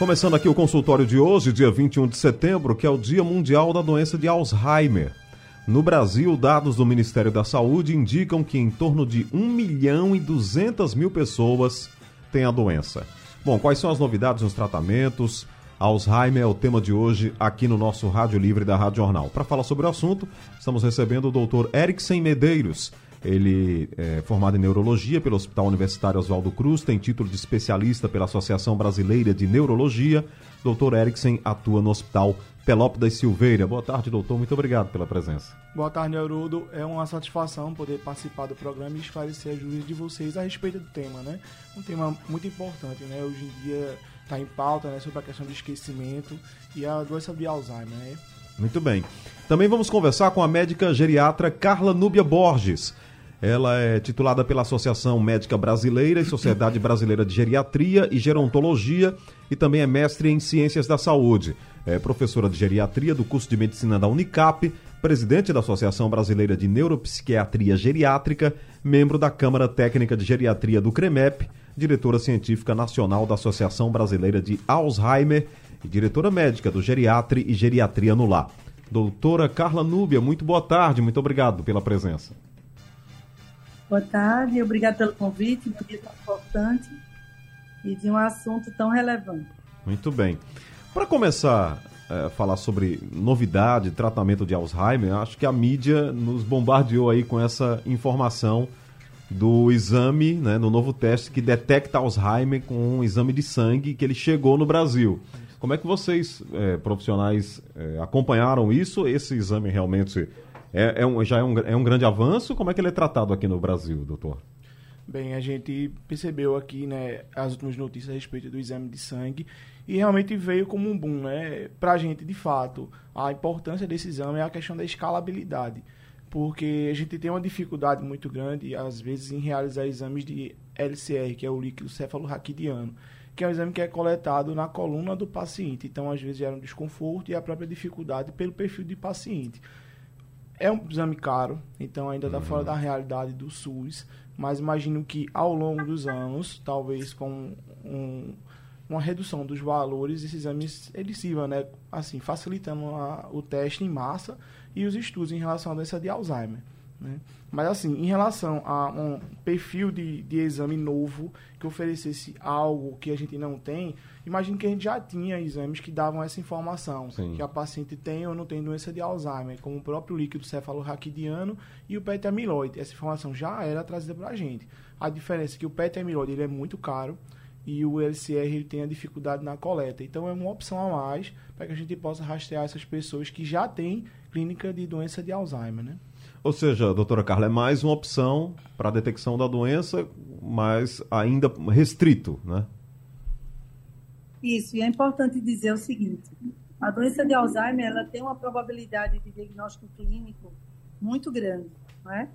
Começando aqui o consultório de hoje, dia 21 de setembro, que é o Dia Mundial da Doença de Alzheimer. No Brasil, dados do Ministério da Saúde indicam que em torno de 1 milhão e 200 mil pessoas têm a doença. Bom, quais são as novidades nos tratamentos? Alzheimer é o tema de hoje aqui no nosso Rádio Livre da Rádio Jornal. Para falar sobre o assunto, estamos recebendo o Dr. Eriksen Medeiros. Ele é formado em neurologia pelo Hospital Universitário Oswaldo Cruz, tem título de especialista pela Associação Brasileira de Neurologia. Dr. Eriksen atua no Hospital Pelópidas Silveira. Boa tarde, doutor. Muito obrigado pela presença. Boa tarde, Neurudo. É uma satisfação poder participar do programa e esclarecer as dúvidas de vocês a respeito do tema, né? Um tema muito importante, né? Hoje em dia está em pauta, né? Sobre a questão do esquecimento e a doença de Alzheimer, né? Muito bem. Também vamos conversar com a médica geriatra Carla Núbia Borges. Ela é titulada pela Associação Médica Brasileira e Sociedade Brasileira de Geriatria e Gerontologia e também é mestre em Ciências da Saúde. É professora de Geriatria do curso de Medicina da Unicap, presidente da Associação Brasileira de Neuropsiquiatria Geriátrica, membro da Câmara Técnica de Geriatria do CREMEP, diretora científica nacional da Associação Brasileira de Alzheimer e diretora médica do Geriatri e Geriatria no Lar. Doutora Carla Núbia, muito boa tarde, muito obrigado pela presença. Boa tarde, obrigado pelo convite, um dia tão importante e de um assunto tão relevante. Muito bem. Para começar a é, falar sobre novidade, tratamento de Alzheimer, acho que a mídia nos bombardeou aí com essa informação do exame, né, no novo teste que detecta Alzheimer com um exame de sangue que ele chegou no Brasil. Como é que vocês, é, profissionais, é, acompanharam isso? Esse exame realmente é, é um, já é um, é um grande avanço? Como é que ele é tratado aqui no Brasil, doutor? Bem, a gente percebeu aqui né, as últimas notícias a respeito do exame de sangue e realmente veio como um boom. Né? Para a gente, de fato, a importância desse exame é a questão da escalabilidade, porque a gente tem uma dificuldade muito grande, às vezes, em realizar exames de LCR, que é o líquido cefalorraquidiano, que é um exame que é coletado na coluna do paciente. Então, às vezes, gera um desconforto e a própria dificuldade pelo perfil de paciente. É um exame caro, então ainda está uhum. fora da realidade do SUS, mas imagino que ao longo dos anos, talvez com um, uma redução dos valores, esse exame ele sirva, né, assim, facilitando a, o teste em massa e os estudos em relação à doença de Alzheimer. Né? Mas assim, em relação a um perfil de, de exame novo que oferecesse algo que a gente não tem, imagine que a gente já tinha exames que davam essa informação, Sim. que a paciente tem ou não tem doença de Alzheimer, como o próprio líquido cefalorraquidiano e o PET amiloide. Essa informação já era trazida para a gente. A diferença é que o PET amiloide ele é muito caro e o LCR ele tem a dificuldade na coleta. Então é uma opção a mais para que a gente possa rastrear essas pessoas que já têm clínica de doença de Alzheimer, né? Ou seja, doutora Carla, é mais uma opção para a detecção da doença, mas ainda restrito, né? Isso, e é importante dizer o seguinte: a doença de Alzheimer ela tem uma probabilidade de diagnóstico clínico muito grande. Né?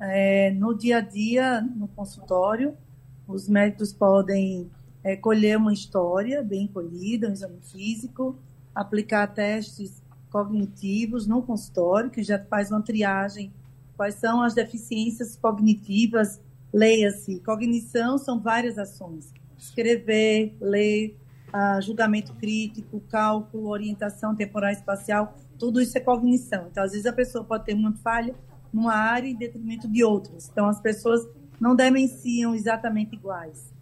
É, no dia a dia, no consultório, os médicos podem é, colher uma história bem colhida, um exame físico, aplicar testes cognitivos no consultório, que já faz uma triagem. Quais são as deficiências cognitivas? Leia-se. Cognição são várias ações: escrever, ler, uh, julgamento crítico, cálculo, orientação temporal espacial. Tudo isso é cognição. Então, às vezes, a pessoa pode ter uma falha numa área em detrimento de outras. Então, as pessoas não demenciam exatamente iguais.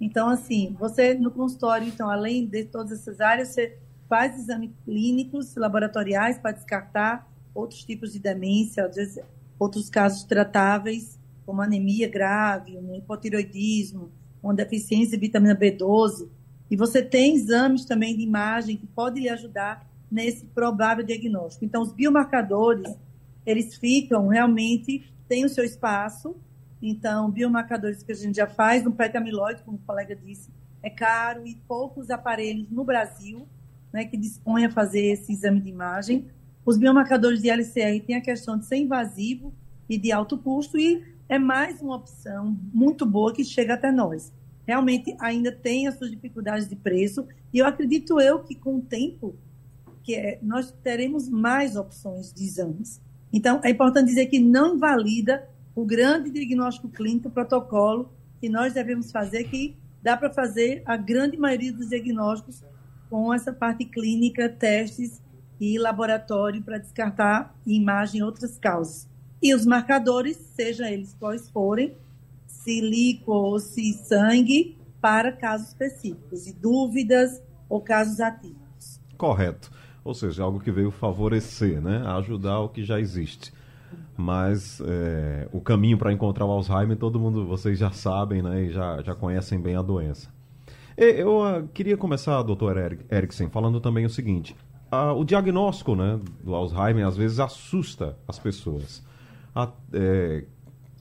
Então, assim, você no consultório, então, além de todas essas áreas, você faz exames clínicos, laboratoriais para descartar outros tipos de demência, às vezes outros casos tratáveis, como anemia grave, um hipotiroidismo, uma deficiência de vitamina B12. E você tem exames também de imagem que podem lhe ajudar nesse provável diagnóstico. Então, os biomarcadores, eles ficam realmente, têm o seu espaço. Então, biomarcadores que a gente já faz no PET amiloide, como o colega disse, é caro e poucos aparelhos no Brasil né, que dispõe a fazer esse exame de imagem. Os biomarcadores de LCR têm a questão de ser invasivo e de alto custo e é mais uma opção muito boa que chega até nós. Realmente ainda tem as suas dificuldades de preço e eu acredito eu que com o tempo que é, nós teremos mais opções de exames. Então é importante dizer que não invalida o grande diagnóstico clínico, o protocolo que nós devemos fazer, que dá para fazer a grande maioria dos diagnósticos com essa parte clínica, testes e laboratório para descartar imagem e outras causas. E os marcadores, seja eles quais forem, se líquido ou se sangue, para casos específicos, e dúvidas ou casos ativos. Correto. Ou seja, algo que veio favorecer, né? ajudar o que já existe. Mas é, o caminho para encontrar o Alzheimer, todo mundo, vocês já sabem, né? E já, já conhecem bem a doença. Eu uh, queria começar, doutor Eriksen, falando também o seguinte: uh, o diagnóstico né, do Alzheimer às vezes assusta as pessoas. A, é,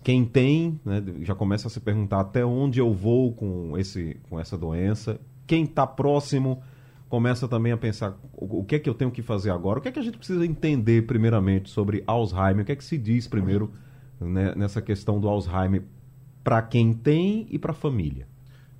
quem tem né, já começa a se perguntar até onde eu vou com, esse, com essa doença. Quem está próximo começa também a pensar o, o, que é que eu tenho que fazer agora. O que é que a gente precisa entender primeiramente sobre Alzheimer? O que é que se diz primeiro né, nessa questão do Alzheimer para quem tem e para a família?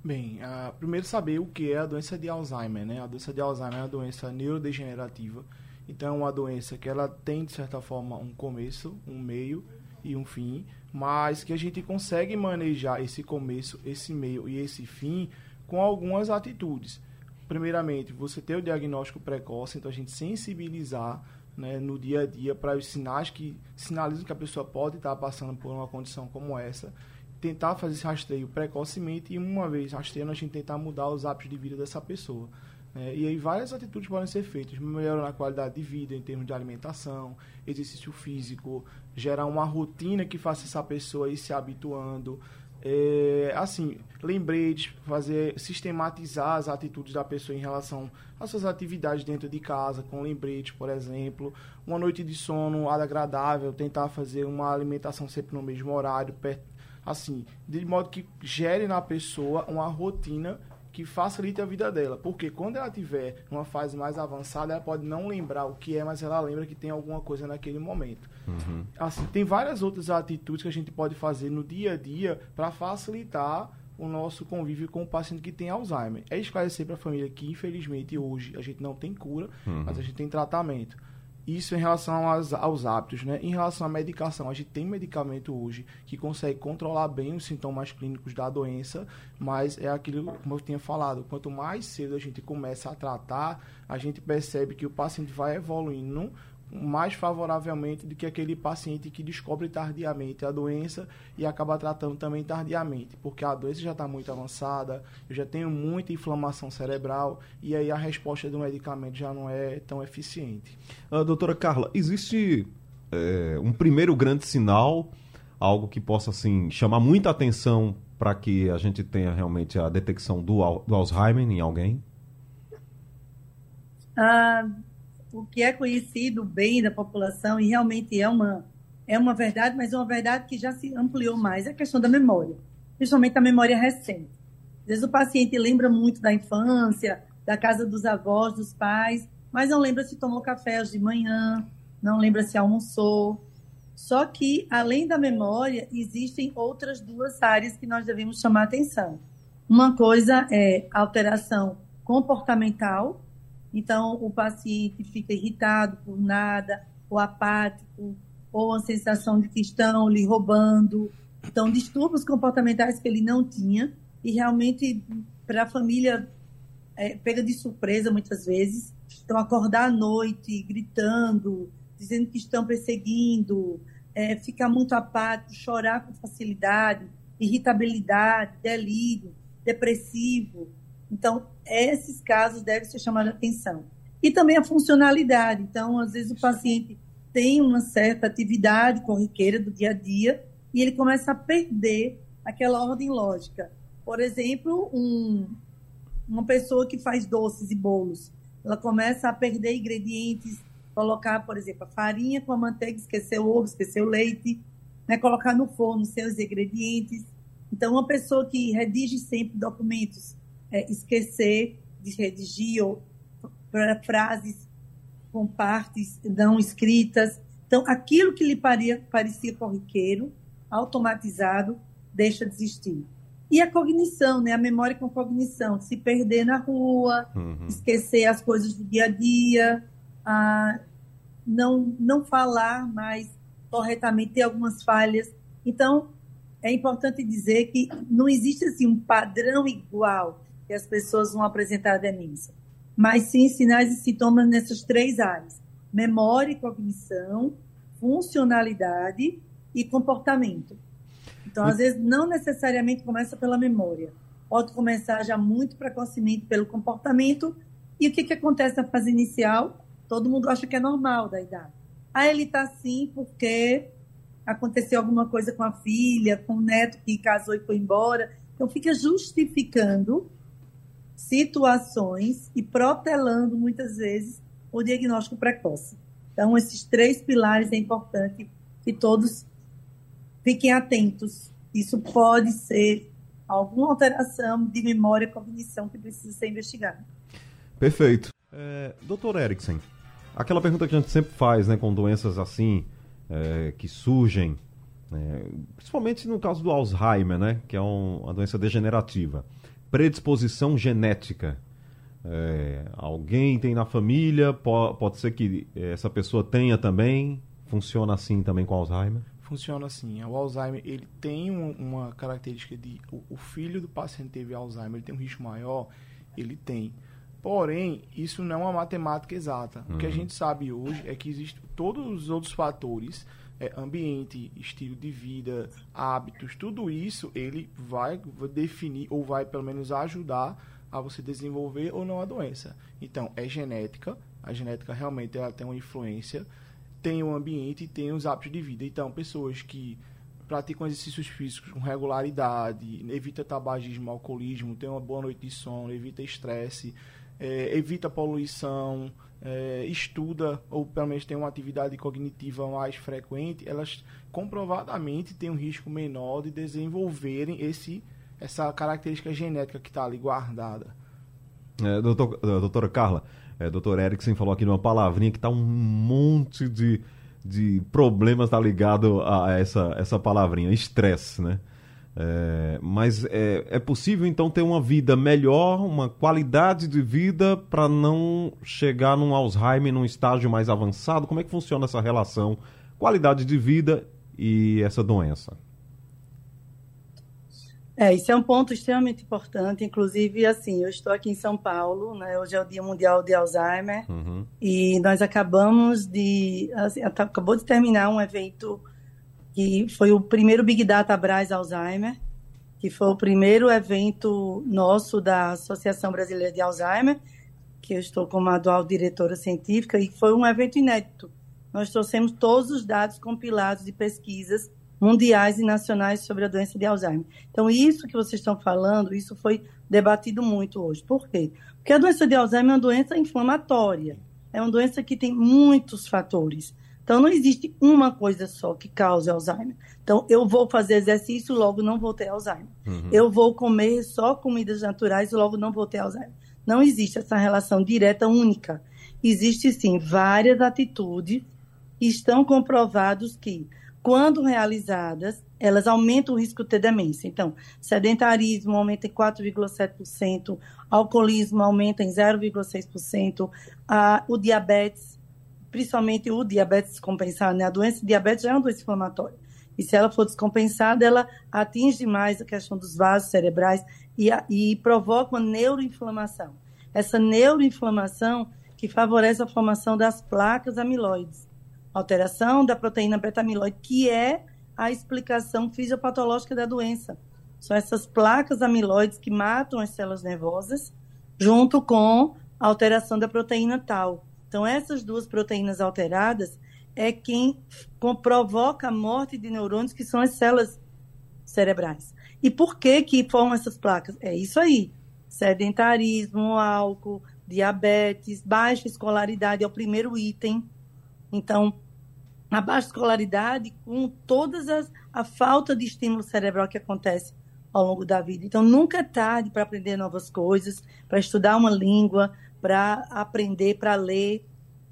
Bem, uh, primeiro saber o que é a doença de Alzheimer, né? A doença de Alzheimer é uma doença neurodegenerativa. Então é uma doença que ela tem de certa forma um começo, um meio e um fim, mas que a gente consegue manejar esse começo, esse meio e esse fim com algumas atitudes. Primeiramente, você ter o diagnóstico precoce, então a gente sensibilizar né, no dia a dia para os sinais que sinalizam que a pessoa pode estar passando por uma condição como essa tentar fazer esse rastreio precocemente e uma vez rastreando a gente tentar mudar os hábitos de vida dessa pessoa. É, e aí várias atitudes podem ser feitas, melhorar a qualidade de vida em termos de alimentação, exercício físico, gerar uma rotina que faça essa pessoa ir se habituando, é, assim, lembretes, fazer, sistematizar as atitudes da pessoa em relação às suas atividades dentro de casa, com lembretes, por exemplo, uma noite de sono agradável, tentar fazer uma alimentação sempre no mesmo horário, perto, assim, de modo que gere na pessoa uma rotina que facilite a vida dela. Porque quando ela tiver uma fase mais avançada, ela pode não lembrar o que é, mas ela lembra que tem alguma coisa naquele momento. Uhum. Assim, tem várias outras atitudes que a gente pode fazer no dia a dia para facilitar o nosso convívio com o paciente que tem Alzheimer. É esclarecer para a família que, infelizmente, hoje a gente não tem cura, uhum. mas a gente tem tratamento. Isso em relação aos, aos, hábitos, né? Em relação à medicação, a gente tem medicamento hoje que consegue controlar bem os sintomas clínicos da doença, mas é aquilo, como eu tinha falado, quanto mais cedo a gente começa a tratar, a gente percebe que o paciente vai evoluindo mais favoravelmente do que aquele paciente que descobre tardiamente a doença e acaba tratando também tardiamente, porque a doença já está muito avançada, eu já tenho muita inflamação cerebral e aí a resposta do medicamento já não é tão eficiente. Uh, doutora Carla, existe é, um primeiro grande sinal, algo que possa assim chamar muita atenção para que a gente tenha realmente a detecção do, do Alzheimer em alguém? Ah, o que é conhecido bem da população e realmente é uma é uma verdade, mas é uma verdade que já se ampliou mais, é a questão da memória, principalmente a memória recente. Às vezes o paciente lembra muito da infância, da casa dos avós, dos pais, mas não lembra se tomou café hoje de manhã, não lembra se almoçou. Só que, além da memória, existem outras duas áreas que nós devemos chamar atenção. Uma coisa é alteração comportamental, então, o paciente fica irritado por nada, ou apático, ou a sensação de que estão lhe roubando. Então, distúrbios comportamentais que ele não tinha, e realmente, para a família, é, pega de surpresa muitas vezes. Então, acordar à noite gritando, dizendo que estão perseguindo, é, ficar muito apático, chorar com facilidade, irritabilidade, delírio, depressivo. Então, esses casos devem ser chamados a atenção. E também a funcionalidade. Então, às vezes, o paciente tem uma certa atividade corriqueira do dia a dia e ele começa a perder aquela ordem lógica. Por exemplo, um, uma pessoa que faz doces e bolos, ela começa a perder ingredientes, colocar, por exemplo, a farinha com a manteiga, esquecer o ovo, esquecer o leite, né, colocar no forno seus ingredientes. Então, uma pessoa que redige sempre documentos é, esquecer de redigir ou frases com partes não escritas. Então, aquilo que lhe paria, parecia corriqueiro, automatizado, deixa de existir. E a cognição, né? a memória com cognição, se perder na rua, uhum. esquecer as coisas do dia a dia, a não, não falar mais corretamente, ter algumas falhas. Então, é importante dizer que não existe assim, um padrão igual que as pessoas vão apresentar demência, mas sim sinais e sintomas nessas três áreas: memória e cognição, funcionalidade e comportamento. Então, às vezes, não necessariamente começa pela memória, pode começar já muito precocemente pelo comportamento. E o que, que acontece na fase inicial? Todo mundo acha que é normal da idade. Ah, ele está assim porque aconteceu alguma coisa com a filha, com o neto que casou e foi embora. Então, fica justificando situações e protelando, muitas vezes, o diagnóstico precoce. Então, esses três pilares é importante que todos fiquem atentos. Isso pode ser alguma alteração de memória e cognição que precisa ser investigada. Perfeito. É, Erickson, aquela pergunta que a gente sempre faz, né, com doenças assim, é, que surgem, é, principalmente no caso do Alzheimer, né, que é um, uma doença degenerativa. Predisposição genética. É, alguém tem na família, pode, pode ser que essa pessoa tenha também. Funciona assim também com Alzheimer? Funciona assim. O Alzheimer ele tem um, uma característica de o, o, filho do paciente teve Alzheimer, ele tem um risco maior, ele tem. Porém, isso não é uma matemática exata. Uhum. O que a uhum. gente sabe hoje é que existem todos os outros fatores, é, ambiente, estilo de vida, hábitos, tudo isso ele vai definir ou vai pelo menos ajudar a você desenvolver ou não a doença. Então, é genética, a genética realmente ela tem uma influência, tem o ambiente e tem os hábitos de vida. Então, pessoas que praticam exercícios físicos com regularidade, evita tabagismo, alcoolismo, tem uma boa noite de sono, evita estresse, é, evita poluição, é, estuda ou pelo menos tem uma atividade cognitiva mais frequente, elas comprovadamente têm um risco menor de desenvolverem esse, essa característica genética que está ali guardada. É, doutor, doutora Carla, é, doutor Erickson falou aqui numa palavrinha que está um monte de, de problemas tá ligado a essa, essa palavrinha, estresse, né? É, mas é, é possível então ter uma vida melhor, uma qualidade de vida para não chegar num Alzheimer num estágio mais avançado? Como é que funciona essa relação qualidade de vida e essa doença? É, isso é um ponto extremamente importante. Inclusive, assim, eu estou aqui em São Paulo, né? Hoje é o Dia Mundial de Alzheimer uhum. e nós acabamos de, assim, acabou de terminar um evento que foi o primeiro Big Data Braz Alzheimer, que foi o primeiro evento nosso da Associação Brasileira de Alzheimer, que eu estou como atual diretora científica, e foi um evento inédito. Nós trouxemos todos os dados compilados de pesquisas mundiais e nacionais sobre a doença de Alzheimer. Então, isso que vocês estão falando, isso foi debatido muito hoje. Por quê? Porque a doença de Alzheimer é uma doença inflamatória. É uma doença que tem muitos fatores. Então, não existe uma coisa só que cause Alzheimer. Então, eu vou fazer exercício, logo não vou ter Alzheimer. Uhum. Eu vou comer só comidas naturais, logo não vou ter Alzheimer. Não existe essa relação direta única. Existe, sim, várias atitudes que estão comprovados que, quando realizadas, elas aumentam o risco de ter demência. Então, sedentarismo aumenta em 4,7%, alcoolismo aumenta em 0,6%, o diabetes principalmente o diabetes descompensado, né? A doença diabetes já é uma doença inflamatória. E se ela for descompensada, ela atinge mais a questão dos vasos cerebrais e, a, e provoca uma neuroinflamação. Essa neuroinflamação que favorece a formação das placas amiloides, alteração da proteína beta-amiloide, que é a explicação fisiopatológica da doença. São essas placas amiloides que matam as células nervosas, junto com a alteração da proteína tal. Então, essas duas proteínas alteradas é quem provoca a morte de neurônios, que são as células cerebrais. E por que que formam essas placas? É isso aí. Sedentarismo, álcool, diabetes, baixa escolaridade é o primeiro item. Então, a baixa escolaridade com todas as a falta de estímulo cerebral que acontece ao longo da vida. Então, nunca é tarde para aprender novas coisas, para estudar uma língua, para aprender, para ler,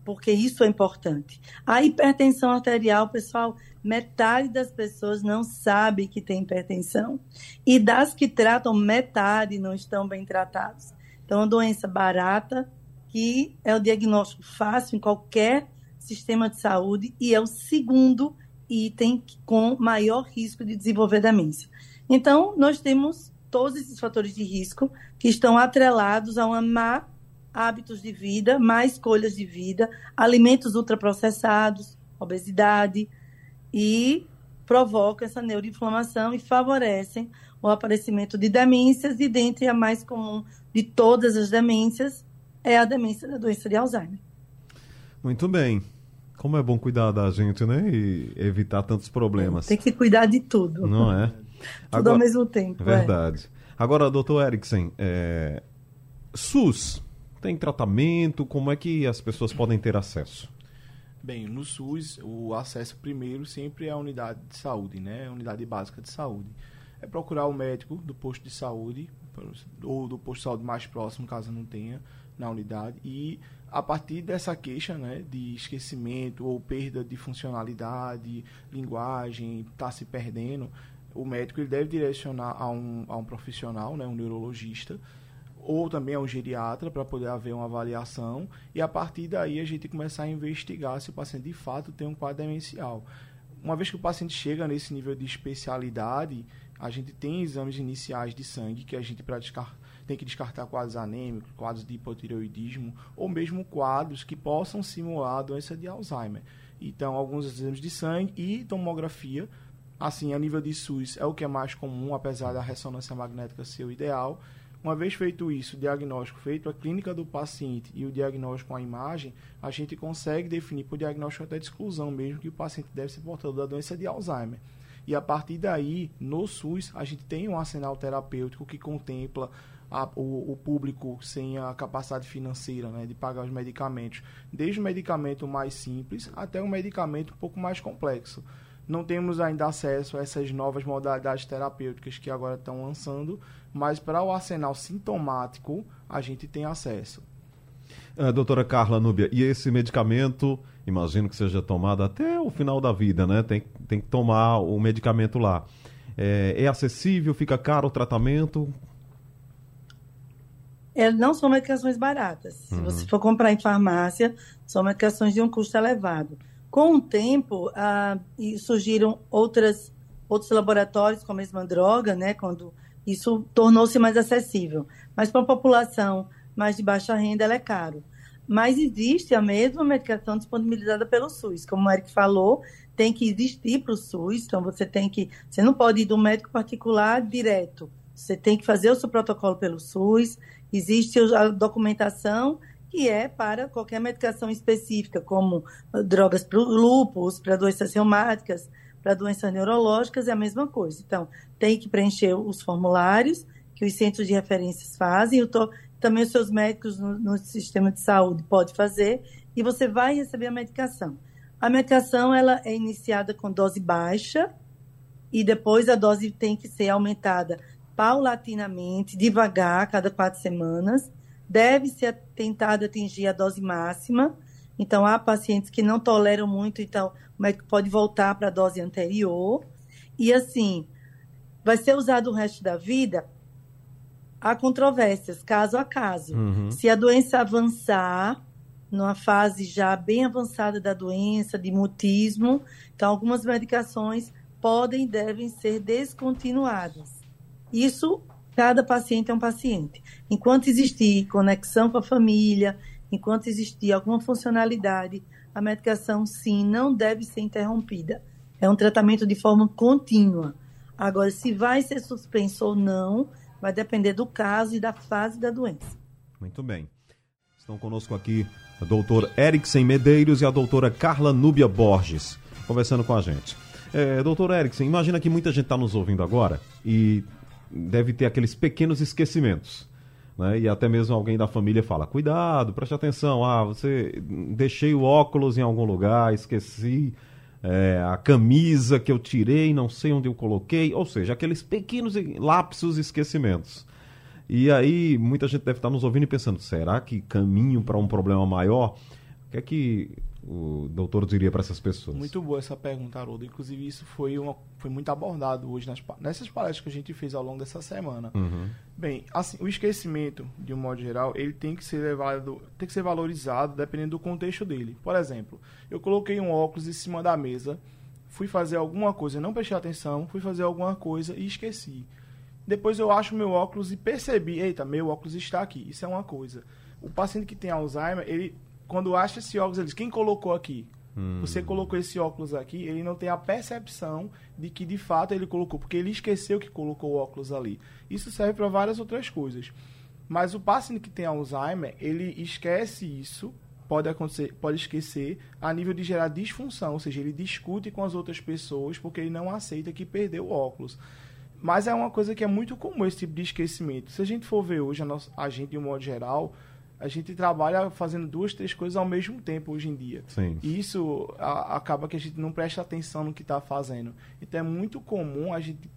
porque isso é importante. A hipertensão arterial, pessoal, metade das pessoas não sabe que tem hipertensão. E das que tratam, metade não estão bem tratados. Então, é uma doença barata, que é o diagnóstico fácil em qualquer sistema de saúde e é o segundo item com maior risco de desenvolver demência. Então, nós temos todos esses fatores de risco que estão atrelados a uma má hábitos de vida, má escolhas de vida, alimentos ultraprocessados, obesidade e provocam essa neuroinflamação e favorecem o aparecimento de demências e dentre a mais comum de todas as demências é a demência da doença de Alzheimer. Muito bem. Como é bom cuidar da gente, né? E evitar tantos problemas. Tem que cuidar de tudo. Não é? tudo Agora, ao mesmo tempo. É. Verdade. É. Agora, doutor Eriksen, é... SUS tem tratamento? Como é que as pessoas podem ter acesso? Bem, no SUS, o acesso primeiro sempre é a unidade de saúde, né? A unidade básica de saúde. É procurar o médico do posto de saúde, ou do posto de saúde mais próximo, caso não tenha, na unidade, e a partir dessa queixa né, de esquecimento ou perda de funcionalidade, linguagem, está se perdendo, o médico ele deve direcionar a um, a um profissional, né, um neurologista, ou também um geriatra para poder haver uma avaliação e a partir daí a gente começar a investigar se o paciente de fato tem um quadro demencial. Uma vez que o paciente chega nesse nível de especialidade, a gente tem exames iniciais de sangue que a gente para tem que descartar quadros anêmicos, quadros de hipotireoidismo ou mesmo quadros que possam simular a doença de Alzheimer. Então, alguns exames de sangue e tomografia, assim, a nível de SUS é o que é mais comum, apesar da ressonância magnética ser o ideal. Uma vez feito isso, o diagnóstico feito, a clínica do paciente e o diagnóstico com a imagem, a gente consegue definir por diagnóstico até de exclusão mesmo que o paciente deve ser portador da doença de Alzheimer. E a partir daí, no SUS, a gente tem um arsenal terapêutico que contempla a, o, o, público sem a capacidade financeira né, de pagar os medicamentos, desde o medicamento mais simples até o medicamento um pouco mais complexo. Não temos ainda acesso a essas novas modalidades terapêuticas que agora estão lançando, mas para o arsenal sintomático a gente tem acesso. É, doutora Carla Núbia, e esse medicamento, imagino que seja tomado até o final da vida, né? Tem, tem que tomar o medicamento lá. É, é acessível? Fica caro o tratamento? é, não são medicações baratas. Se uhum. você for comprar em farmácia, são medicações de um custo elevado. Com o tempo, ah, surgiram outras, outros laboratórios com a mesma droga, né, quando isso tornou-se mais acessível. Mas para a população mais de baixa renda, ela é caro. Mas existe a mesma medicação disponibilizada pelo SUS. Como o Eric falou, tem que existir para o SUS, então você tem que. Você não pode ir do médico particular direto. Você tem que fazer o seu protocolo pelo SUS, Existe a documentação que é para qualquer medicação específica, como drogas para lúpus, para doenças reumáticas, para doenças neurológicas, é a mesma coisa. Então, tem que preencher os formulários que os centros de referências fazem, tô, também os seus médicos no, no sistema de saúde podem fazer, e você vai receber a medicação. A medicação ela é iniciada com dose baixa e depois a dose tem que ser aumentada paulatinamente, devagar, a cada quatro semanas. Deve ser tentado atingir a dose máxima. Então, há pacientes que não toleram muito, então o médico pode voltar para a dose anterior. E assim, vai ser usado o resto da vida? Há controvérsias, caso a caso. Uhum. Se a doença avançar, numa fase já bem avançada da doença, de mutismo, então algumas medicações podem e devem ser descontinuadas. Isso, cada paciente é um paciente. Enquanto existir conexão com a família, enquanto existir alguma funcionalidade, a medicação, sim, não deve ser interrompida. É um tratamento de forma contínua. Agora, se vai ser suspenso ou não, vai depender do caso e da fase da doença. Muito bem. Estão conosco aqui o doutor Eriksen Medeiros e a doutora Carla Núbia Borges, conversando com a gente. É, doutor Eriksen, imagina que muita gente está nos ouvindo agora e deve ter aqueles pequenos esquecimentos. Né? E até mesmo alguém da família fala: cuidado, preste atenção. Ah, você deixei o óculos em algum lugar, esqueci é, a camisa que eu tirei, não sei onde eu coloquei. Ou seja, aqueles pequenos lapsos esquecimentos. E aí muita gente deve estar nos ouvindo e pensando: será que caminho para um problema maior? O que é que o doutor diria para essas pessoas? Muito boa essa pergunta, Haroldo. Inclusive, isso foi, uma, foi muito abordado hoje nas, nessas palestras que a gente fez ao longo dessa semana. Uhum. Bem, assim, o esquecimento, de um modo geral, ele tem que ser levado, tem que ser valorizado dependendo do contexto dele. Por exemplo, eu coloquei um óculos em cima da mesa, fui fazer alguma coisa, não prestei atenção, fui fazer alguma coisa e esqueci. Depois eu acho meu óculos e percebi, eita, meu óculos está aqui. Isso é uma coisa. O paciente que tem Alzheimer, ele quando acha esse óculos, ele diz, quem colocou aqui? Hum. Você colocou esse óculos aqui, ele não tem a percepção de que de fato ele colocou, porque ele esqueceu que colocou o óculos ali. Isso serve para várias outras coisas. Mas o paciente que tem Alzheimer, ele esquece isso, pode acontecer, pode esquecer a nível de gerar disfunção, ou seja, ele discute com as outras pessoas porque ele não aceita que perdeu o óculos. Mas é uma coisa que é muito comum esse tipo de esquecimento. Se a gente for ver hoje a, nossa, a gente de um modo geral, a gente trabalha fazendo duas, três coisas ao mesmo tempo hoje em dia. Sim. E isso a, acaba que a gente não presta atenção no que está fazendo. Então é muito comum a gente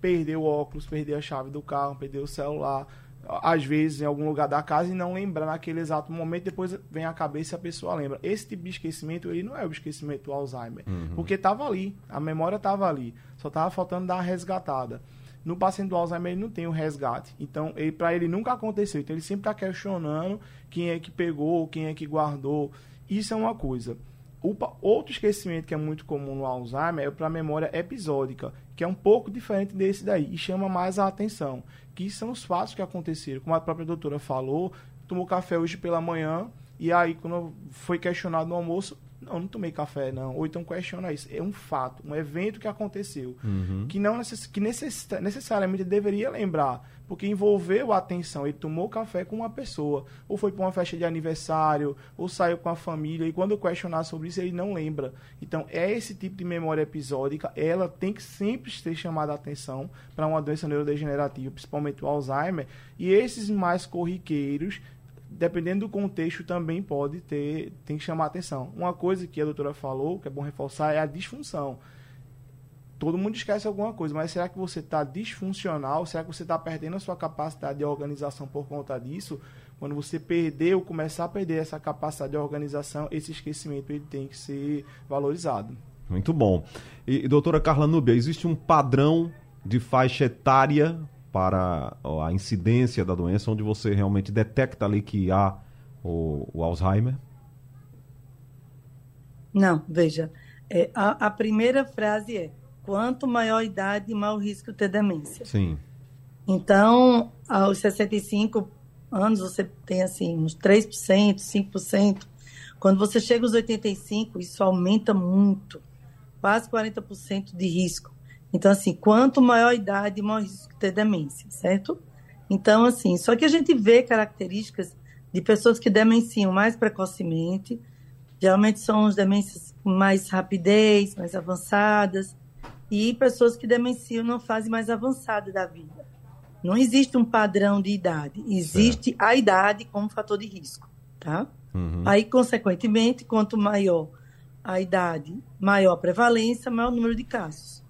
perder o óculos, perder a chave do carro, perder o celular, às vezes em algum lugar da casa e não lembrar naquele exato momento, depois vem a cabeça e a pessoa lembra. Esse tipo de esquecimento, ele não é o esquecimento do Alzheimer, uhum. porque estava ali, a memória estava ali, só estava faltando dar uma resgatada. No paciente do Alzheimer ele não tem o resgate. Então, ele, para ele nunca aconteceu. Então, ele sempre está questionando quem é que pegou, quem é que guardou. Isso é uma coisa. O, outro esquecimento que é muito comum no Alzheimer é para a memória episódica, que é um pouco diferente desse daí e chama mais a atenção. Que são os fatos que aconteceram. Como a própria doutora falou, tomou café hoje pela manhã e aí, quando foi questionado no almoço, não, não tomei café, não. Ou então questiona isso. É um fato, um evento que aconteceu. Uhum. Que não necess, que necess, necessariamente deveria lembrar. Porque envolveu a atenção. Ele tomou café com uma pessoa. Ou foi para uma festa de aniversário, ou saiu com a família. E quando questionar sobre isso, ele não lembra. Então, é esse tipo de memória episódica. Ela tem que sempre ser chamada a atenção para uma doença neurodegenerativa, principalmente o Alzheimer. E esses mais corriqueiros dependendo do contexto, também pode ter, tem que chamar atenção. Uma coisa que a doutora falou, que é bom reforçar, é a disfunção. Todo mundo esquece alguma coisa, mas será que você está disfuncional? Será que você está perdendo a sua capacidade de organização por conta disso? Quando você perder ou começar a perder essa capacidade de organização, esse esquecimento ele tem que ser valorizado. Muito bom. E, doutora Carla Núbia, existe um padrão de faixa etária para a incidência da doença, onde você realmente detecta ali que há o, o Alzheimer? Não, veja, é, a, a, primeira frase é: quanto maior a idade, maior o risco de ter demência. Sim. Então, aos 65 anos, você tem assim, uns 3%, 5%. Quando você chega aos 85, isso aumenta muito, quase 40% de risco. Então, assim, quanto maior a idade, maior risco de ter demência, certo? Então, assim, só que a gente vê características de pessoas que demenciam mais precocemente, geralmente são as demências com mais rapidez, mais avançadas, e pessoas que demenciam não fase mais avançada da vida. Não existe um padrão de idade, existe certo. a idade como fator de risco, tá? Uhum. Aí, consequentemente, quanto maior a idade, maior a prevalência, maior o número de casos.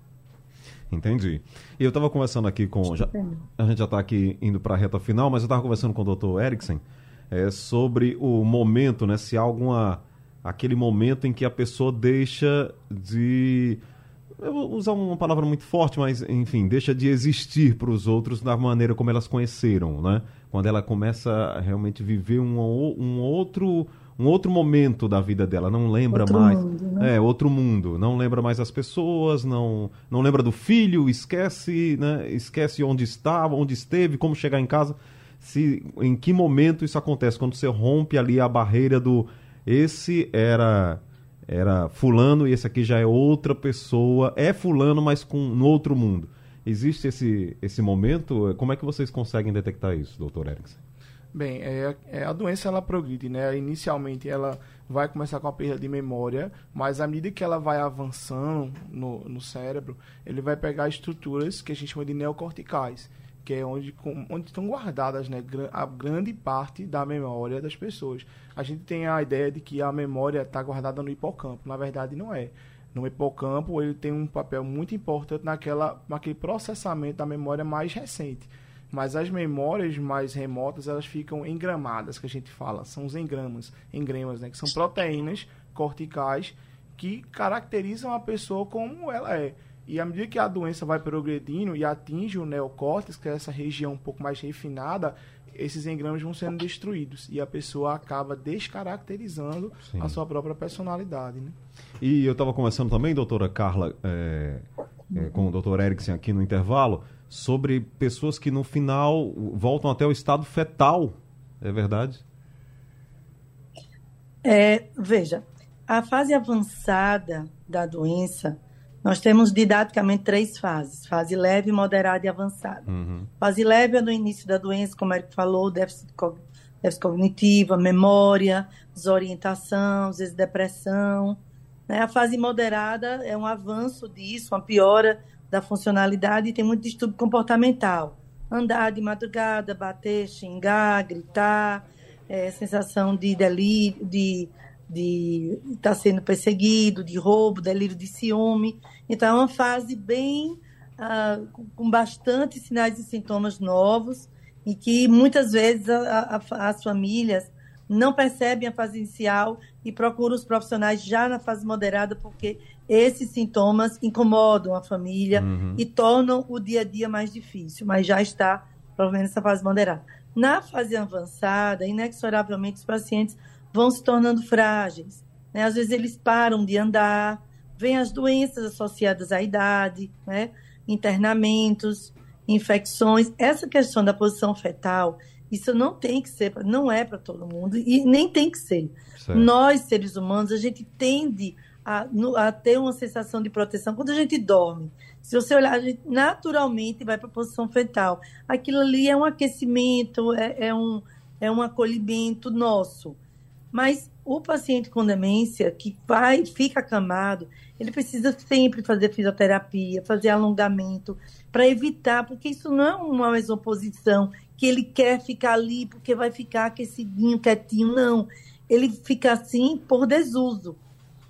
Entendi. E eu estava conversando aqui com. Já, a gente já está aqui indo para a reta final, mas eu estava conversando com o Dr. Eriksen é, sobre o momento, né? Se há alguma. aquele momento em que a pessoa deixa de. Eu vou usar uma palavra muito forte, mas enfim, deixa de existir para os outros da maneira como elas conheceram, né? Quando ela começa a realmente viver um, um outro um outro momento da vida dela, não lembra outro mais. Mundo, né? É, outro mundo. Não lembra mais as pessoas, não, não lembra do filho, esquece, né? Esquece onde estava, onde esteve, como chegar em casa. Se, em que momento isso acontece? Quando você rompe ali a barreira do esse era era fulano e esse aqui já é outra pessoa, é fulano, mas com no outro mundo. Existe esse, esse momento? Como é que vocês conseguem detectar isso, doutor Erickson? Bem, é, é, a doença ela progride, né? Inicialmente ela vai começar com a perda de memória, mas à medida que ela vai avançando no, no cérebro, ele vai pegar estruturas que a gente chama de neocorticais, que é onde, onde estão guardadas né, a grande parte da memória das pessoas. A gente tem a ideia de que a memória está guardada no hipocampo, na verdade não é. No hipocampo ele tem um papel muito importante naquela, naquele processamento da memória mais recente mas as memórias mais remotas elas ficam engramadas, que a gente fala, são os engramas, engremas, né, que são proteínas corticais que caracterizam a pessoa como ela é. E à medida que a doença vai progredindo e atinge o neocórtex, que é essa região um pouco mais refinada, esses engramas vão sendo destruídos e a pessoa acaba descaracterizando Sim. a sua própria personalidade. Né? E eu estava conversando também, doutora Carla, é, é, com o doutor Erickson aqui no intervalo, sobre pessoas que no final voltam até o estado fetal. É verdade? É, veja, a fase avançada da doença, nós temos didaticamente três fases: fase leve, moderada e avançada. Uhum. Fase leve é no início da doença, como Eric falou, déficit, déficit cognitiva, memória, desorientação, às vezes depressão. Né? A fase moderada é um avanço disso, uma piora da funcionalidade e tem muito distúrbio comportamental. Andar de madrugada, bater, xingar, gritar, é, sensação de delírio, de de estar tá sendo perseguido, de roubo, delírio de ciúme. Então, é uma fase bem uh, com bastante sinais e sintomas novos e que muitas vezes a, a, as famílias não percebem a fase inicial e procuram os profissionais já na fase moderada porque esses sintomas incomodam a família uhum. e tornam o dia a dia mais difícil, mas já está provavelmente nessa fase moderada. Na fase avançada, inexoravelmente os pacientes vão se tornando frágeis. Né? Às vezes eles param de andar, vêm as doenças associadas à idade, né? internamentos, infecções. Essa questão da posição fetal, isso não tem que ser, não é para todo mundo e nem tem que ser. Certo. Nós, seres humanos, a gente tende a, a, ter uma sensação de proteção quando a gente dorme. Se você olhar, a gente naturalmente vai para a posição fetal. Aquilo ali é um aquecimento, é, é, um, é um acolhimento nosso. Mas o paciente com demência que vai, fica acamado, ele precisa sempre fazer fisioterapia, fazer alongamento, para evitar, porque isso não é uma exoposição que ele quer ficar ali porque vai ficar aquecidinho, quietinho, não. Ele fica assim por desuso.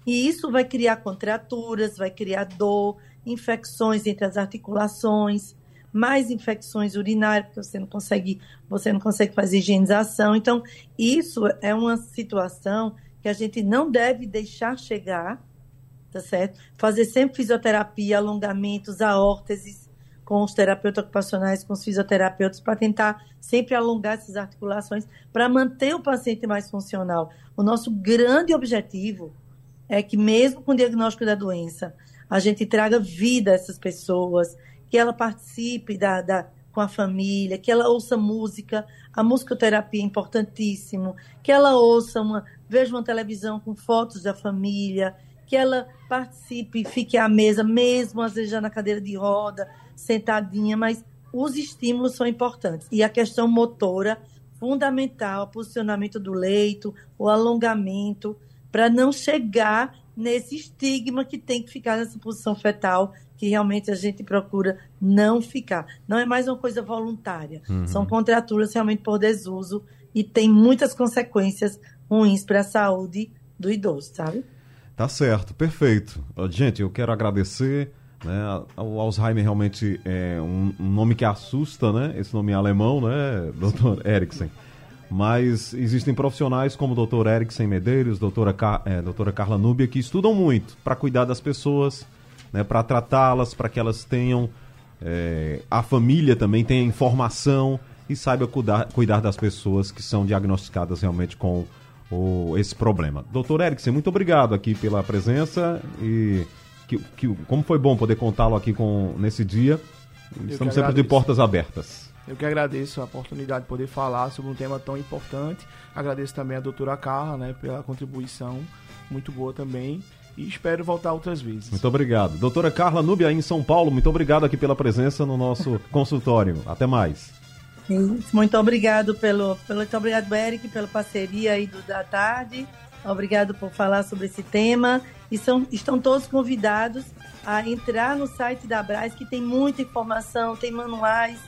E isso vai criar contraturas, vai criar dor, infecções entre as articulações mais infecções urinárias, porque você não consegue, você não consegue fazer higienização. Então, isso é uma situação que a gente não deve deixar chegar, tá certo? Fazer sempre fisioterapia, alongamentos, aórteses com os terapeutas ocupacionais, com os fisioterapeutas, para tentar sempre alongar essas articulações, para manter o paciente mais funcional. O nosso grande objetivo é que, mesmo com o diagnóstico da doença, a gente traga vida a essas pessoas, que ela participe da, da, com a família, que ela ouça música, a musicoterapia é importantíssimo, que ela ouça uma, veja uma televisão com fotos da família, que ela participe, fique à mesa, mesmo às vezes já na cadeira de roda, sentadinha, mas os estímulos são importantes. E a questão motora, fundamental, o posicionamento do leito, o alongamento, para não chegar nesse estigma que tem que ficar nessa posição fetal que realmente a gente procura não ficar. Não é mais uma coisa voluntária. Uhum. São contraturas realmente por desuso e tem muitas consequências ruins para a saúde do idoso, sabe? Tá certo, perfeito. Gente, eu quero agradecer. Né? O Alzheimer realmente é um, um nome que assusta, né? Esse nome é alemão, né, doutor Eriksen? Mas existem profissionais como o doutor Eriksen Medeiros, doutora, Car é, doutora Carla Núbia, que estudam muito para cuidar das pessoas, né, para tratá-las, para que elas tenham é, a família também tenha informação e saiba cuidar, cuidar das pessoas que são diagnosticadas realmente com o, esse problema. Doutor Erickson, muito obrigado aqui pela presença e que, que como foi bom poder contá-lo aqui com, nesse dia. Estamos sempre de portas abertas. Eu que agradeço a oportunidade de poder falar sobre um tema tão importante. Agradeço também a doutora Carla né, pela contribuição muito boa também e espero voltar outras vezes. Muito obrigado. Doutora Carla Núbia, em São Paulo, muito obrigado aqui pela presença no nosso consultório. Até mais. Muito obrigado pelo, pelo muito obrigado, Eric, pela parceria aí do da tarde. Obrigado por falar sobre esse tema. E são, estão todos convidados a entrar no site da Braz, que tem muita informação, tem manuais,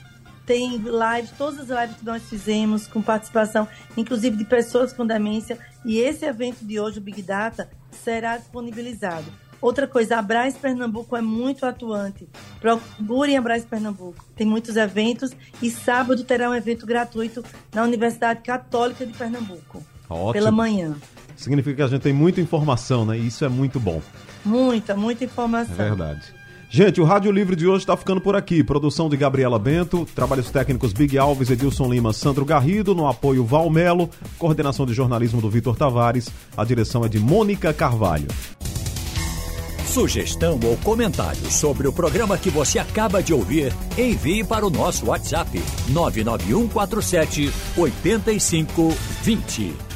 tem lives, todas as lives que nós fizemos com participação, inclusive de pessoas com demência. E esse evento de hoje, o Big Data, será disponibilizado. Outra coisa, a Braz Pernambuco é muito atuante. Procurem a Braz Pernambuco. Tem muitos eventos e sábado terá um evento gratuito na Universidade Católica de Pernambuco. Ótimo. Pela manhã. Significa que a gente tem muita informação, né? E isso é muito bom. Muita, muita informação. É verdade. Gente, o Rádio Livre de hoje está ficando por aqui. Produção de Gabriela Bento, trabalhos técnicos Big Alves, Edilson Lima, Sandro Garrido, no apoio Valmelo, coordenação de jornalismo do Vitor Tavares, a direção é de Mônica Carvalho. Sugestão ou comentário sobre o programa que você acaba de ouvir, envie para o nosso WhatsApp 99147 8520.